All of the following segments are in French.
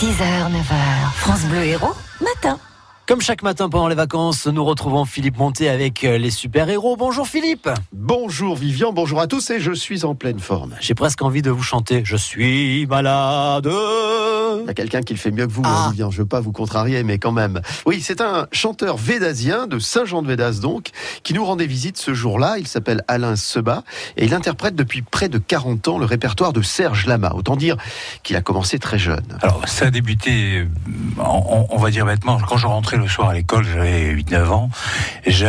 6h, 9h, France Bleu Héros, matin. Comme chaque matin pendant les vacances, nous retrouvons Philippe Monté avec euh, les super-héros. Bonjour Philippe Bonjour Vivian, bonjour à tous et je suis en pleine forme. J'ai presque envie de vous chanter Je suis malade Il y a quelqu'un qui le fait mieux que vous, Ah. hein, Vivian. Je veux pas vous contrarier, mais quand même. Oui, c'est un chanteur védasien de Saint-Jean-de-Védas, donc, qui nous rendait visite ce jour-là. Il s'appelle Alain Seba et il interprète depuis près de 40 ans le répertoire de Serge Lama. Autant dire qu'il a commencé très jeune. Alors, ça a débuté, on, on va dire bêtement, quand je rentrais le soir à l'école, j'avais 8-9 ans, je,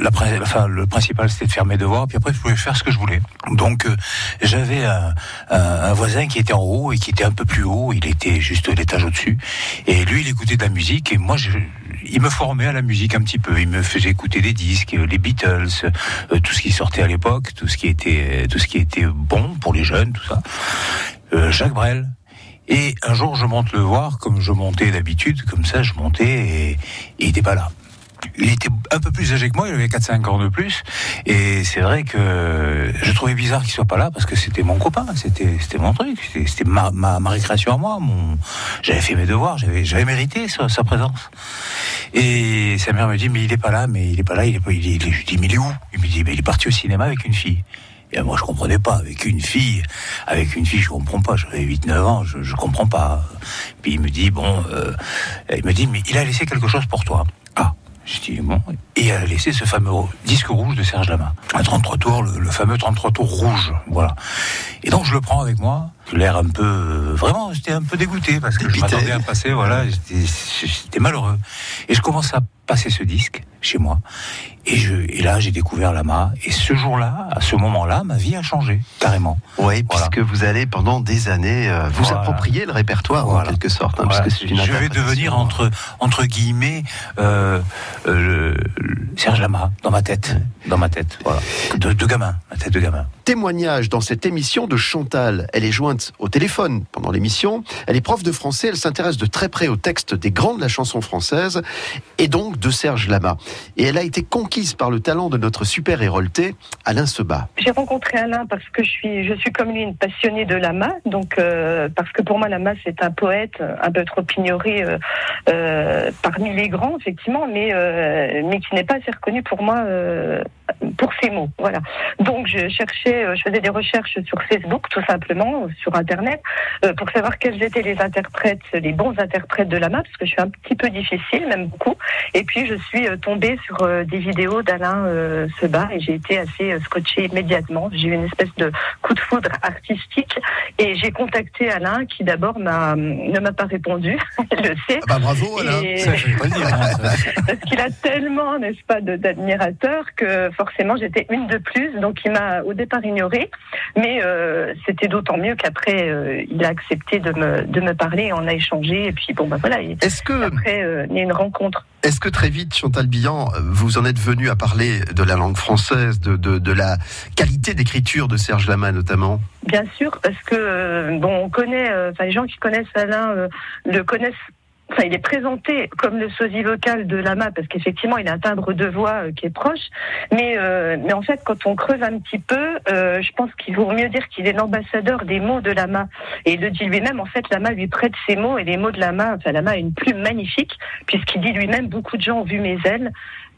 la, pri- enfin, le principal c'était de faire mes devoirs, puis après je pouvais faire ce que je voulais. Donc, euh, j'avais un, un- un voisin qui était en haut et qui était un peu plus haut, il était juste l'étage au-dessus, et lui il écoutait de la musique, et moi je, il me formait à la musique un petit peu. Il me faisait écouter des disques, euh, les Beatles, euh, tout ce qui sortait à l'époque, tout ce qui était, tout ce qui était bon pour les jeunes, tout ça. Euh, Jacques Brel. Et un jour, je monte le voir, comme je montais d'habitude, comme ça, je montais et, et il était pas là. Il était un peu plus âgé que moi, il avait 4-5 ans de plus. Et c'est vrai que je trouvais bizarre qu'il soit pas là parce que c'était mon copain, c'était mon truc, c'était ma, ma, ma récréation à moi. Mon... J'avais fait mes devoirs, j'avais mérité sa, sa présence. Et sa mère me dit, mais il est pas là, mais il est pas là, il est pas. Il est, il est- je lui dis, mais il est où? Il me dit, mais il est parti au cinéma avec une fille. Et moi, je comprenais pas. Avec une fille, avec une fille, je comprends pas. J'avais 8-9 ans, je, je comprends pas. Puis il me dit, bon, euh, il me dit, mais il a laissé quelque chose pour toi. Ah. Je dis, bon. Et il a laissé ce fameux disque rouge de Serge Lama. Un 33 tours, le, le fameux 33 tours rouge. Voilà. Et donc, je le prends avec moi. L'air un peu, euh, vraiment, j'étais un peu dégoûté parce que je m'attendais à passer, voilà, j'étais malheureux. Et je commence à passer ce disque chez moi. Et, je, et là, j'ai découvert Lama. Et ce jour-là, à ce moment-là, ma vie a changé, carrément. Oui, Voilà. puisque vous allez pendant des années euh, vous Voilà. approprier le répertoire Voilà. en quelque sorte, hein, une je vais devenir entre entre guillemets euh, euh, le, le Serge Lama dans ma tête, dans ma tête, voilà, de, de gamin, ma tête de gamin. témoignage dans cette émission de Chantal. Elle est jointe au téléphone pendant l'émission. Elle est prof de français. Elle s'intéresse de très près au texte des grands de la chanson française et donc de Serge Lama. Et elle a été conquise par le talent de notre super hérolté, Alain Seba. J'ai rencontré Alain parce que je suis, je suis comme lui une passionnée de Lama, donc euh, parce que pour moi Lama c'est un poète un peu trop ignoré euh, euh, parmi les grands effectivement, mais mais qui n'est pas assez reconnu pour moi mots. Voilà. Donc je cherchais, euh, je faisais des recherches sur Facebook tout simplement, sur Internet, euh, pour savoir quels étaient les interprètes, les bons interprètes de Lama, parce que je suis un petit peu difficile, même beaucoup. Et puis je suis euh, tombée sur euh, des vidéos d'Alain euh, Seba et j'ai été assez euh, scotchée immédiatement. J'ai eu une espèce de coup de foudre artistique et j'ai contacté Alain qui d'abord m'a ne m'a pas répondu, il le sait. bah bravo Et- Ça, je pas le dire. hein, parce qu'il a tellement, n'est-ce pas, d'admirateurs que forcément j'étais une de plus. Donc il m'a au départ ignorée, mais euh, c'était d'autant mieux qu'après euh, il a accepté de me de me parler, on a échangé et puis bon bah voilà. il- Est-ce que, Après euh, il y a une rencontre. est-ce que très vite, Chantal Billan, vous en êtes venu à parler de la langue française, de, de, de la qualité d'écriture de Serge Lama notamment? Bien sûr, parce que bon, on connaît, enfin les gens qui connaissent Alain le connaissent. Enfin, il est présenté comme le sosie vocal de Lama parce qu'effectivement, il a un timbre de voix euh, qui est proche. Mais, euh, mais en fait, quand on creuse un petit peu, euh, je pense qu'il vaut mieux dire qu'il est l'ambassadeur des mots de Lama. Et il le dit lui-même. En fait, Lama lui prête ses mots et les mots de Lama. Enfin, Lama a une plume magnifique puisqu'il dit lui-même beaucoup de gens ont vu mes ailes.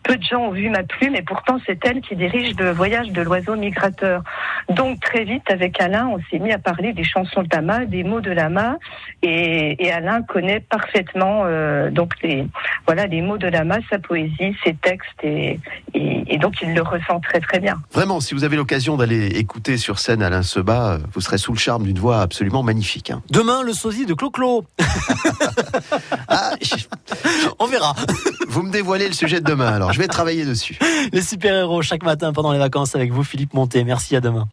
Peu de gens ont vu ma plume et pourtant c'est elle qui dirige le voyage de l'oiseau migrateur. Donc très vite avec Alain, on s'est mis à parler des chansons de Lama, des mots de Lama, et, et Alain connaît parfaitement euh, donc les voilà les mots de Lama, sa poésie, ses textes, et, et, et donc il le ressent très très bien. Vraiment, si vous avez l'occasion d'aller écouter sur scène Alain Seba, euh, vous serez sous le charme d'une voix absolument magnifique. hein. Demain, le sosie de Clo-Clo. Ah, verra. vous me dévoilez le sujet de demain, alors je vais travailler dessus. Les super-héros chaque matin pendant les vacances avec vous, Philippe Monté. Merci, à demain.